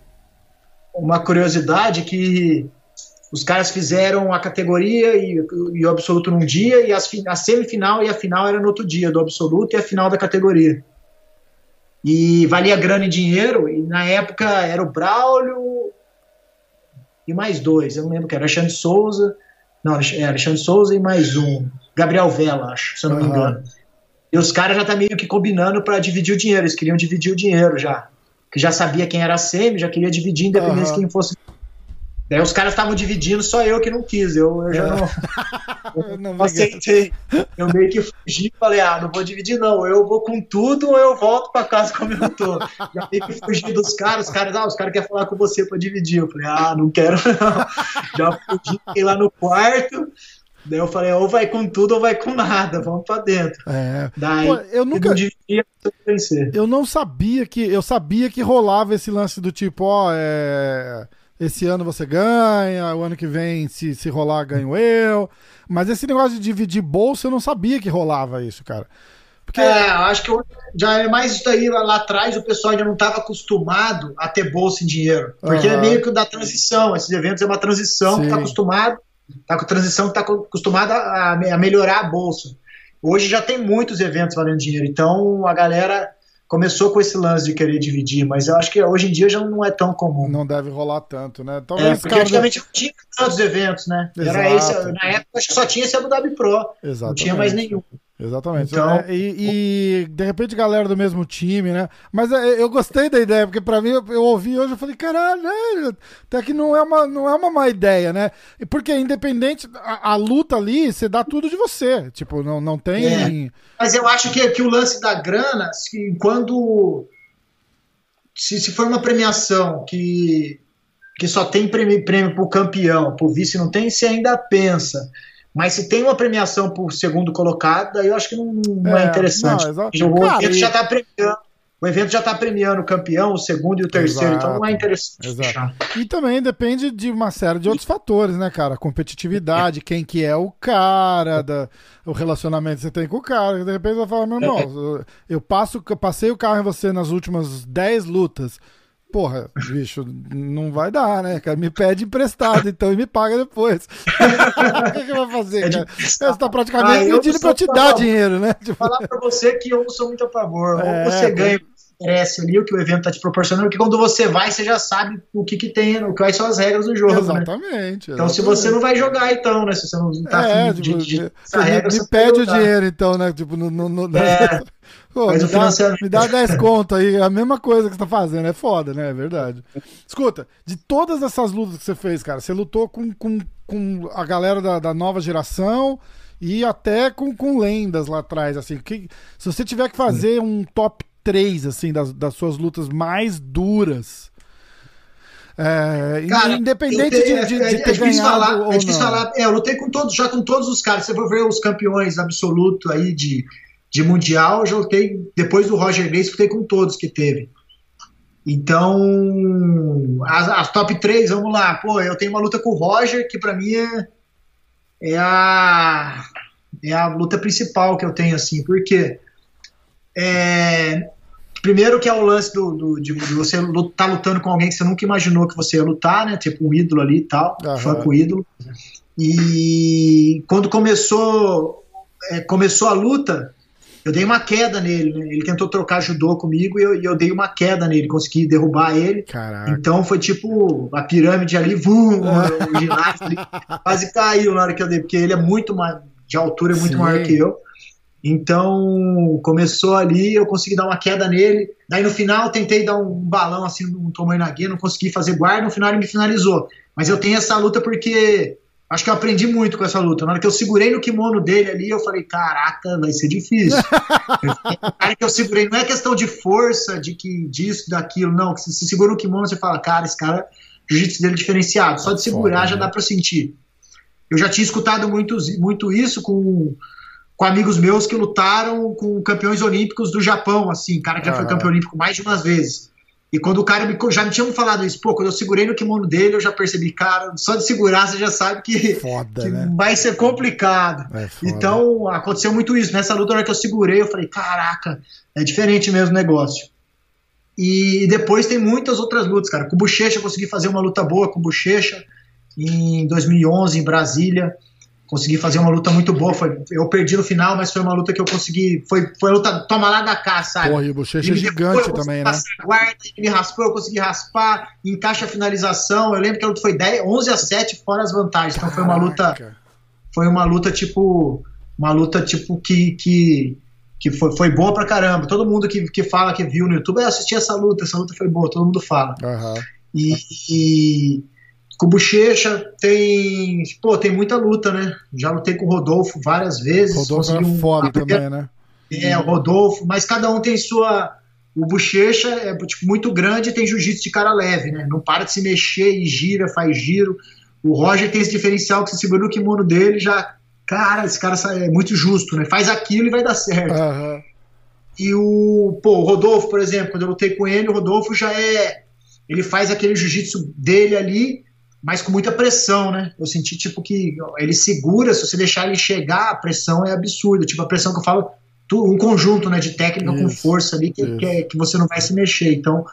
uma curiosidade que os caras fizeram a categoria e, e o absoluto num dia, e as, a semifinal e a final era no outro dia, do absoluto e a final da categoria. E valia grana e dinheiro, e na época era o Braulio e mais dois, eu não lembro que era Alexandre Souza, não, é Alexandre Souza e mais um, Gabriel Vela, acho, se eu não me engano. E os caras já tá meio que combinando para dividir o dinheiro, eles queriam dividir o dinheiro já. Que já sabia quem era a semi, já queria dividir, independente uhum. de quem fosse. Daí os caras estavam dividindo, só eu que não quis. Eu, eu já não, eu não aceitei. Eu meio que fugi e falei: ah, não vou dividir, não. Eu vou com tudo ou eu volto para casa como eu tô. Já meio que fugi dos caras. Os caras, ah, os caras querem falar com você para dividir. Eu falei: ah, não quero, não. Já fugi, fiquei lá no quarto. Daí eu falei, ou vai com tudo ou vai com nada, vamos pra dentro. É. Daí Pô, eu nunca. Eu não sabia que. Eu sabia que rolava esse lance do tipo, ó, é. Esse ano você ganha, o ano que vem, se, se rolar, ganho eu. Mas esse negócio de dividir bolsa, eu não sabia que rolava isso, cara. Porque... É, acho que já é mais isso aí lá, lá atrás, o pessoal ainda não estava acostumado a ter bolsa em dinheiro. Porque uhum. é meio que da transição. Esses eventos é uma transição, está acostumado Está com transição está acostumada a, a melhorar a bolsa. Hoje já tem muitos eventos valendo dinheiro, então a galera começou com esse lance de querer dividir, mas eu acho que hoje em dia já não é tão comum. Não deve rolar tanto, né? Talvez é, porque antigamente não tinha tantos eventos, né? Era esse, na época acho que só tinha esse Abu Dhabi Pro, Exatamente. não tinha mais nenhum. Exatamente. Então... É, e, e, de repente galera do mesmo time, né? Mas é, eu gostei da ideia, porque para mim eu, eu, ouvi hoje e falei, caralho, né? até que não é, uma, não é uma má ideia, né? Porque independente, a, a luta ali, você dá tudo de você. Tipo, não, não tem. É. Mas eu acho que, que o lance da grana, se, quando. Se, se for uma premiação que, que só tem prêmio, prêmio pro campeão, pro vice não tem, você ainda pensa. Mas se tem uma premiação por segundo colocado, aí eu acho que não, não é, é, interessante. Não, o Cara, evento e... já está premiando. O evento já está premiando o campeão, o segundo e o terceiro, exato, então não é interessante. Exato. E também depende de uma série de outros fatores, né, cara? Competitividade, quem que é o cara, da, o relacionamento que você tem com o cara. De repente você fala, meu irmão, eu passo, passei o carro em você nas últimas 10 lutas porra, bicho, não vai dar, né, cara? Me pede emprestado, então, e me paga depois. o que, que vai fazer, é cara? Você tá praticamente ah, pedindo pra te dar dinheiro, né? Tipo... Falar pra você que eu não sou muito a favor. É, Ou você ganha interesse ali, o que o evento tá te proporcionando, porque quando você vai, você já sabe o que que tem, o quais são as regras do jogo, né? Exatamente. Né? Então, se você não vai jogar, então, né? Se você não tá é, tipo, de, de, de, me, regra, me pede o dinheiro, então, né? Tipo, no, no, no... É. Pô, me, dá, me dá 10 conto aí, a mesma coisa que você tá fazendo, é foda, né? É verdade. Escuta, de todas essas lutas que você fez, cara, você lutou com, com, com a galera da, da nova geração e até com, com lendas lá atrás, assim. Que, se você tiver que fazer um top 3, assim, das, das suas lutas mais duras. É, Cara, independente de, de, de, é, ter é ganhado falar, ou é não. Falar, é, eu lutei com todos, já com todos os caras. Você for ver os campeões absoluto aí de, de mundial, eu já lutei depois do Roger Grace, lutei com todos que teve. Então, as, as, top 3, vamos lá. Pô, eu tenho uma luta com o Roger, que para mim é, é, a, é a luta principal que eu tenho, assim, porque é, Primeiro que é o lance do, do de, de, você estar tá lutando com alguém que você nunca imaginou que você ia lutar, né? Tipo um ídolo ali e tal, uhum. fã com o ídolo. E quando começou, é, começou a luta, eu dei uma queda nele, né? Ele tentou trocar judô comigo e eu, e eu, dei uma queda nele, consegui derrubar ele. Caraca. Então foi tipo a pirâmide ali, vum, o ginásio ali, quase caiu na hora que eu dei, porque ele é muito mais, de altura, é muito Sim. maior que eu. Então, começou ali, eu consegui dar uma queda nele. Daí no final, tentei dar um balão assim, um tamanho na guia, não consegui fazer guarda. No final, ele me finalizou. Mas eu tenho essa luta porque acho que eu aprendi muito com essa luta. Na hora que eu segurei no kimono dele ali, eu falei: caraca, vai ser difícil. cara que eu segurei, não é questão de força, de que disso, daquilo, não. Se você segura no kimono, você fala: cara, esse cara, jiu-jitsu dele é diferenciado. Só de segurar Foda, já né? dá para sentir. Eu já tinha escutado muito, muito isso com com amigos meus que lutaram com campeões olímpicos do Japão, assim, cara que já foi campeão olímpico mais de umas vezes. E quando o cara me, já me tinha falado isso, pô, quando eu segurei no kimono dele, eu já percebi, cara, só de segurar você já sabe que, foda, que né? vai ser complicado. É então, aconteceu muito isso. Nessa luta, na hora que eu segurei, eu falei, caraca, é diferente mesmo o negócio. E depois tem muitas outras lutas, cara. Com o Bochecha eu consegui fazer uma luta boa com o Bochecha em 2011 em Brasília consegui fazer uma luta muito boa. Foi, eu perdi no final, mas foi uma luta que eu consegui. Foi, foi a luta toma lá da cá, sabe? Porra, e o Bochecha é gigante também, né? Guarda, ele me raspou, eu consegui raspar, encaixa a finalização. Eu lembro que a luta foi 10, 11 a 7 fora as vantagens. Então foi uma luta. Foi uma luta tipo. Uma luta tipo que. que que foi, foi boa pra caramba. Todo mundo que, que fala que viu no YouTube, eu assisti essa luta, essa luta foi boa, todo mundo fala. Uhum. E, e, com o Bochecha tem. Pô, tem muita luta, né? Já lutei com o Rodolfo várias vezes. Rodolfo era um, foda também, né? É, o Rodolfo, mas cada um tem sua. O Bochecha é tipo, muito grande e tem jiu-jitsu de cara leve, né? Não para de se mexer e gira, faz giro. O Roger tem esse diferencial que você segura o kimono dele já. Cara, esse cara é muito justo, né? Faz aquilo e vai dar certo. Uhum. E o, pô, o Rodolfo, por exemplo, quando eu lutei com ele, o Rodolfo já é. Ele faz aquele jiu-jitsu dele ali, mas com muita pressão, né? Eu senti, tipo, que ele segura, se você deixar ele chegar, a pressão é absurda. Tipo, a pressão que eu falo, um conjunto, né, de técnica isso, com força ali, que, que, é, que, você não vai se mexer. Então,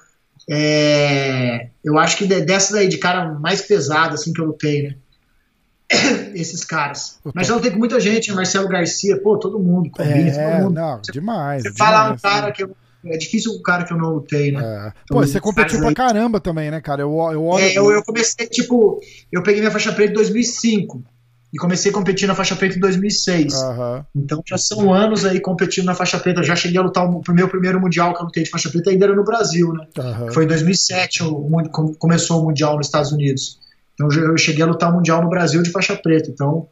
é, eu acho que dessa daí, de cara mais pesada, assim, que eu lutei, né? Esses caras. Mas já lutei com muita gente, né? Marcelo Garcia, pô, todo mundo, combina, é, todo mundo. Não, demais. Você demais, fala um cara né? que eu é difícil o cara que eu não lutei, né? É. Pô, você competiu pra aí... caramba também, né, cara? Eu, eu, olho... é, eu, eu comecei, tipo, eu peguei minha faixa preta em 2005 e comecei a competir na faixa preta em 2006. Uhum. Então já são anos aí competindo na faixa preta. Eu já cheguei a lutar o meu primeiro mundial que eu lutei de faixa preta ainda era no Brasil, né? Uhum. Foi em 2007 o, começou o mundial nos Estados Unidos. Então eu cheguei a lutar o mundial no Brasil de faixa preta. Então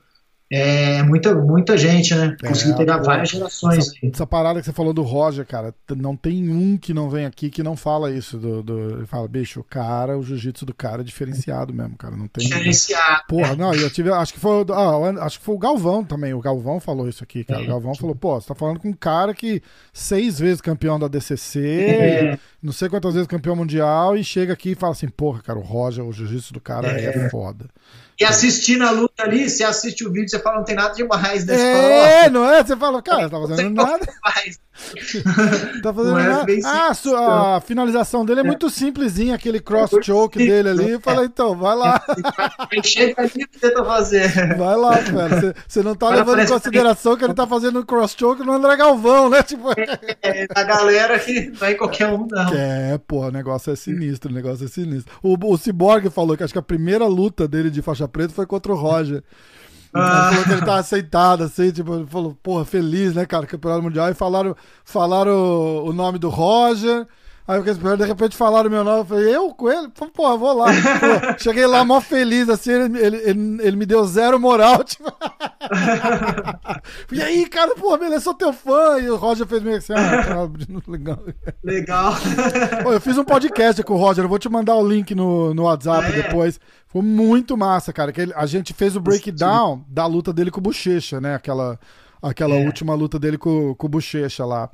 é muita, muita gente, né? Consegui é, pegar pô, várias gerações. Essa, essa, parada que você falou do Roger, cara, não tem um que não vem aqui que não fala isso. Do, do ele fala, bicho, o cara, o jiu-jitsu do cara é diferenciado mesmo, cara. Não tem. Diferenciado. Porra, não, eu tive. Acho que foi. Ah, acho que foi o Galvão também. O Galvão falou isso aqui, cara. É, o Galvão falou, pô, você tá falando com um cara que seis vezes campeão da DCC, é. Não sei quantas vezes campeão mundial, e chega aqui e fala assim, porra, cara, o Roger, o jiu-jitsu do cara é, é foda. E assistindo a luta ali, você assiste o vídeo, você fala, não tem nada demais nesse É, fala, não é? Você fala, cara, tá fazendo nada. Tá fazendo é nada. É ah, a, a finalização dele é, é, muito simplesinha, aquele cross choke dele ali. É. Fala, então, vai lá. Chega ali que tenta fazer. Vai lá, velho. Você não tá levando em consideração que ele tá fazendo cross choke no André Galvão, né? Tipo... É, a galera que não é qualquer um, não. É, pô, o negócio é sinistro, o negócio é sinistro. O, o Cyborg falou que acho que a primeira luta dele de faixa preta foi contra o Roger. Ah. Ele falou que ele tava aceitado, assim, tipo, ele falou, porra, feliz, né, cara, campeonato mundial. E falaram, falaram o, o nome do Roger. Aí eu fiquei esperando, de repente falaram o meu nome, eu falei, eu com ele? Pô, vou lá. Cheguei lá mó feliz, assim, ele, ele, ele, ele me deu zero moral, tipo. e aí, cara, pô, beleza, sou teu fã. E o Roger fez meio assim, ah, tá, legal. Legal. Pô, eu fiz um podcast com o Roger, eu vou te mandar o link no, no WhatsApp é. depois. Foi muito massa, cara. Que ele, a gente fez o breakdown da luta dele com o Bochecha, né? Aquela, aquela é. última luta dele com, com o Bochecha lá.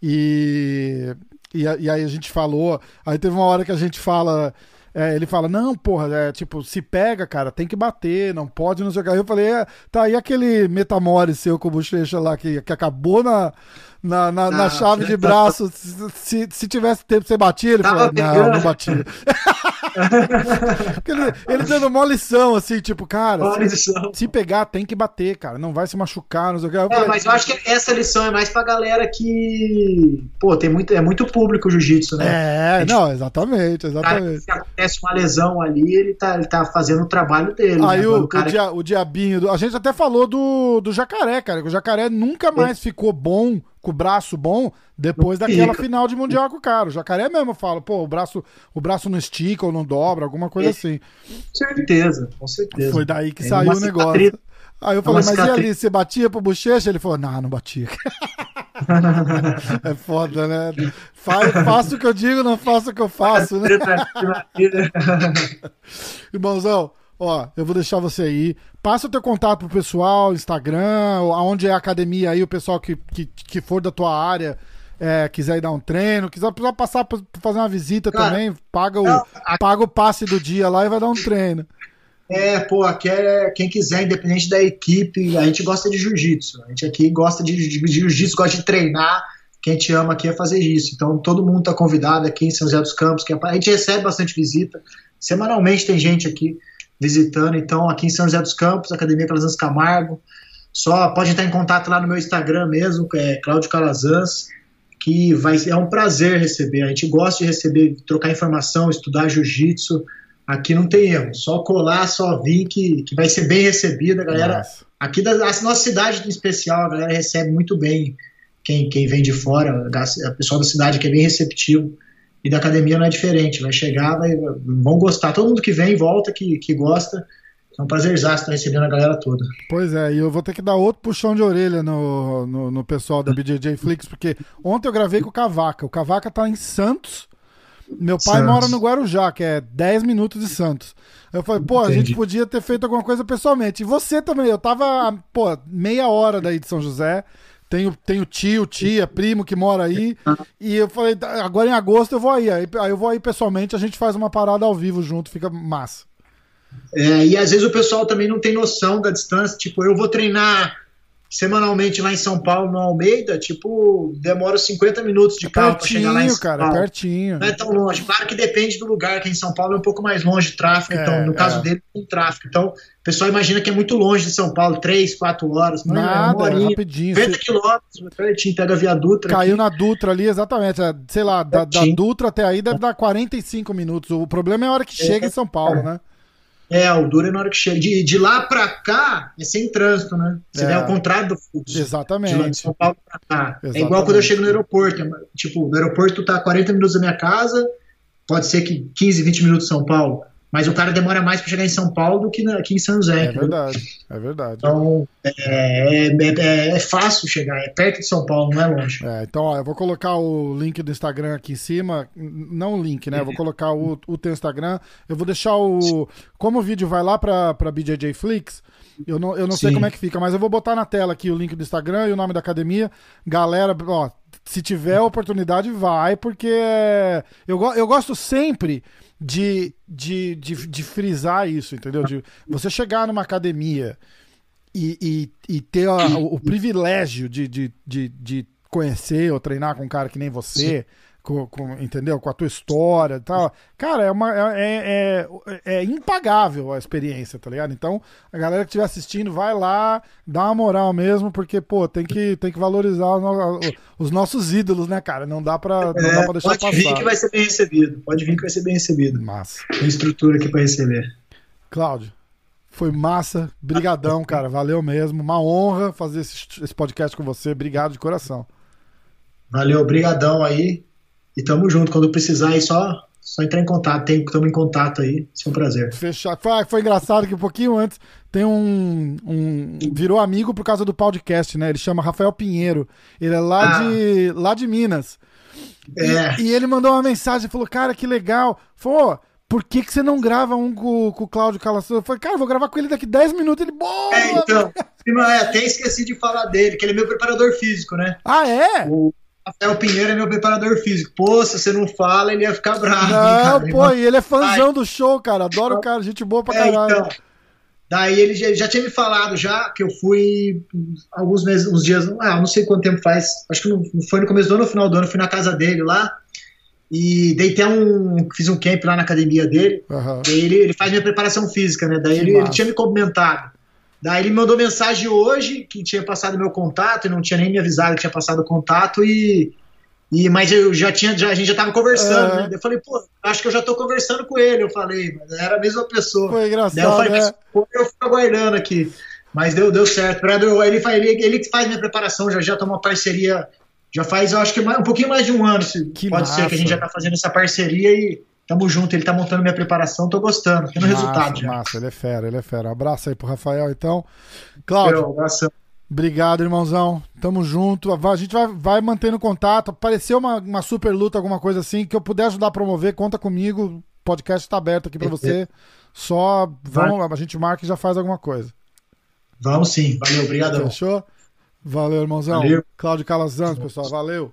E, e, e, aí a gente falou. Aí teve uma hora que a gente fala. É, ele fala, não, porra, é, tipo, se pega, cara, tem que bater, não pode não jogar. Eu falei, é, tá aí aquele metamore seu com bochecha lá que, que acabou na, na, na, na chave de braço. Se, se, se, tivesse tempo, você batia? Ele falou, não, não batia. ele, ele dando uma lição, assim, tipo, cara, se, se, pegar, tem que bater, cara. Não vai se machucar, não sei o que. Eu é, mas eu acho que essa lição é mais pra galera que. Pô, tem muito, é muito público o jiu-jitsu, né? É, não, exatamente, exatamente. se acontece uma lesão ali, ele tá, ele tá fazendo o trabalho dele. Aí né? o, o, cara... o, dia, o diabinho. Do... A gente até falou do, do jacaré, cara. O jacaré nunca mais é. ficou bom com o braço bom depois não daquela fica. final de mundial com o cara. O jacaré mesmo fala, pô, o braço, o braço não estica ou não dobra, alguma coisa é. assim. Com certeza, com certeza. Foi daí que saiu o negócio. Aí eu falei, mas e ali, você batia pro bochecha? Ele falou, não, não batia. é foda, né? faço o que eu digo, não faço o que eu faço, né? Irmãozão, Ó, eu vou deixar você aí. Passa o teu contato pro pessoal, Instagram, aonde é a academia aí, o pessoal que, que, que for da tua área. é, quiser ir dar um treino, quiser passar pra fazer uma visita Cara, também, paga o, não, a... paga o passe do dia lá e vai dar um treino. É, pô, aqui é quem quiser, independente da equipe, a gente gosta de jiu-jitsu. A gente aqui gosta de, de, de jiu-jitsu, gosta de treinar. Quem te ama aqui é fazer isso. Então todo mundo tá convidado aqui em São José dos Campos. Que é a gente recebe bastante visita. Semanalmente tem gente aqui visitando. Então aqui em São José dos Campos, Academia Calazans Camargo. Só pode entrar em contato lá no meu Instagram mesmo, é Cláudio Calazans que vai é um prazer receber. A gente gosta de receber, trocar informação, estudar jiu-jitsu. Aqui não tem erro, só colar, só vir que, que vai ser bem recebida, galera. Nossa. Aqui da nossa cidade em especial, a galera recebe muito bem quem, quem vem de fora, a pessoal da cidade que é bem receptivo. E da academia não é diferente, vai chegar, vai, vão gostar. Todo mundo que vem, volta, que, que gosta. É um prazerzaço estar recebendo a galera toda. Pois é, e eu vou ter que dar outro puxão de orelha no, no, no pessoal da BJJ Flix, porque ontem eu gravei com o Cavaca. O Cavaca tá em Santos. Meu pai Santos. mora no Guarujá, que é 10 minutos de Santos. Eu falei, pô, Entendi. a gente podia ter feito alguma coisa pessoalmente. E você também, eu tava, pô, meia hora daí de São José. Tenho, tenho tio, tia, primo que mora aí. E eu falei, agora em agosto eu vou aí. Aí eu vou aí pessoalmente, a gente faz uma parada ao vivo junto, fica massa. É, e às vezes o pessoal também não tem noção da distância. Tipo, eu vou treinar semanalmente lá em São Paulo, no Almeida, tipo, demora 50 minutos de carro para chegar lá em São cara, Paulo. pertinho. Não é tão longe. Claro que depende do lugar, que em São Paulo é um pouco mais longe de tráfego, é, então, no caso é. dele, tem tráfego. Então, o pessoal imagina que é muito longe de São Paulo, 3, 4 horas. Não, Nada, é uma horinha, é rapidinho. 50 quilômetros, pertinho, pega via Dutra. Caiu aqui. na Dutra ali, exatamente. É, sei lá, da, da, Dutra até aí deve dar 45 minutos. O problema é a hora que chega em São Paulo, é. né? É, o duro é na hora que chega. De, de lá pra cá é sem trânsito, né? Você é. vê ao contrário do fluxo. Exatamente. De lá de São Paulo pra cá. Exatamente. É igual quando eu chego no aeroporto. Tipo, no aeroporto tá 40 minutos da minha casa, pode ser que 15, 20 minutos de São Paulo. Mas o cara demora mais para chegar em São Paulo do que aqui em São José. É verdade, é verdade. Então, é, é, é, é, fácil chegar, é perto de São Paulo, não é longe. É, então, ó, eu vou colocar o link do Instagram aqui em cima. Não o link, né? Eu vou colocar o, o teu Instagram. Eu vou deixar o. Como o vídeo vai lá pra BJJ Flix, eu não, eu não sei como é que fica, mas eu vou botar na tela aqui o link do Instagram e o nome da academia. Galera, ó, se tiver oportunidade, vai, porque eu, eu gosto sempre de, de, de, de frisar isso, entendeu? De você chegar numa academia e, e, e ter a, o, o, privilégio de, de, de, de conhecer ou treinar com um cara que nem você. Sim com, com, entendeu? Com a tua história e tal. Cara, é, uma, é, é, é, impagável a experiência, tá ligado? Então, a galera que estiver assistindo, vai lá, dá uma moral mesmo, porque, pô, tem que, tem que valorizar os, os nossos ídolos, né, cara? Não dá pra, não dá pra deixar pode passar. Pode vir que vai ser bem recebido. Pode vir que vai ser bem recebido. Massa. Tem estrutura aqui pra receber. Cláudio. Foi massa, brigadão, cara, valeu mesmo, uma honra fazer esse, esse podcast com você, obrigado de coração. Valeu, brigadão aí, e tamo junto. Quando precisar aí, só, só entrar em contato. Estamos em contato aí. Isso é um prazer. Fechado. Foi, foi engraçado que um pouquinho antes tem um, um. Virou amigo por causa do podcast, né? Ele chama Rafael Pinheiro. Ele é lá, ah. de, lá de Minas. É. E, e, ele mandou uma mensagem falou: Cara, que legal. Falou. Por que, que você não grava um com, com o Cláudio Calaço? Eu falei, cara, vou gravar com ele daqui 10 minutos. Ele, boa! É, então, é, até esqueci de falar dele, que ele é meu preparador físico, né? Ah, é? O, Rafael Pinheiro é meu preparador físico. Pô, se você não fala, ele ia ficar bravo. Não, hein, pô, e ele é fãzão Ai. do show, cara. Adoro o cara, gente boa pra é, caralho. Então, daí ele já, já, tinha me falado já que eu fui alguns meses, uns dias, ah, não sei quanto tempo faz, acho que não, foi no começo do ano, no final do ano, fui na casa dele lá. E dei até um. Fiz um camp lá na academia dele. Uhum. ele, ele faz minha preparação física, né? Daí ele, ele, tinha me comentado. Daí ele me mandou mensagem hoje que tinha passado meu contato e não tinha nem me avisado que tinha passado o contato e, e mas eu já tinha já, a gente já tava conversando, é. né? Eu falei, pô, acho que eu já tô conversando com ele. Eu falei, mas era a mesma pessoa. Foi engraçado. Daí eu falei, né? mas pô, eu fico aguardando aqui. Mas deu, deu certo. Ele, faz, ele, ele faz minha preparação, já já tomou uma parceria. Já faz, eu acho que mais, um pouquinho mais de um ano, que pode massa. ser que a gente já tá fazendo essa parceria e Tamo junto, ele tá montando minha preparação, tô gostando, tendo massa, resultado já. Massa, ele é fera, ele é fera. Um abraço aí pro Rafael, então. Cláudio, obrigado, irmãozão. Tamo junto. A gente vai, vai mantendo contato. Apareceu uma, uma super luta, alguma coisa assim, que eu puder ajudar a promover, conta comigo. O podcast tá aberto aqui para você. Só vamos, a gente marca e já faz alguma coisa. Vamos sim, valeu, obrigado. Fechou? Valeu, irmãozão. Valeu. Cláudio Calazans, pessoal, valeu.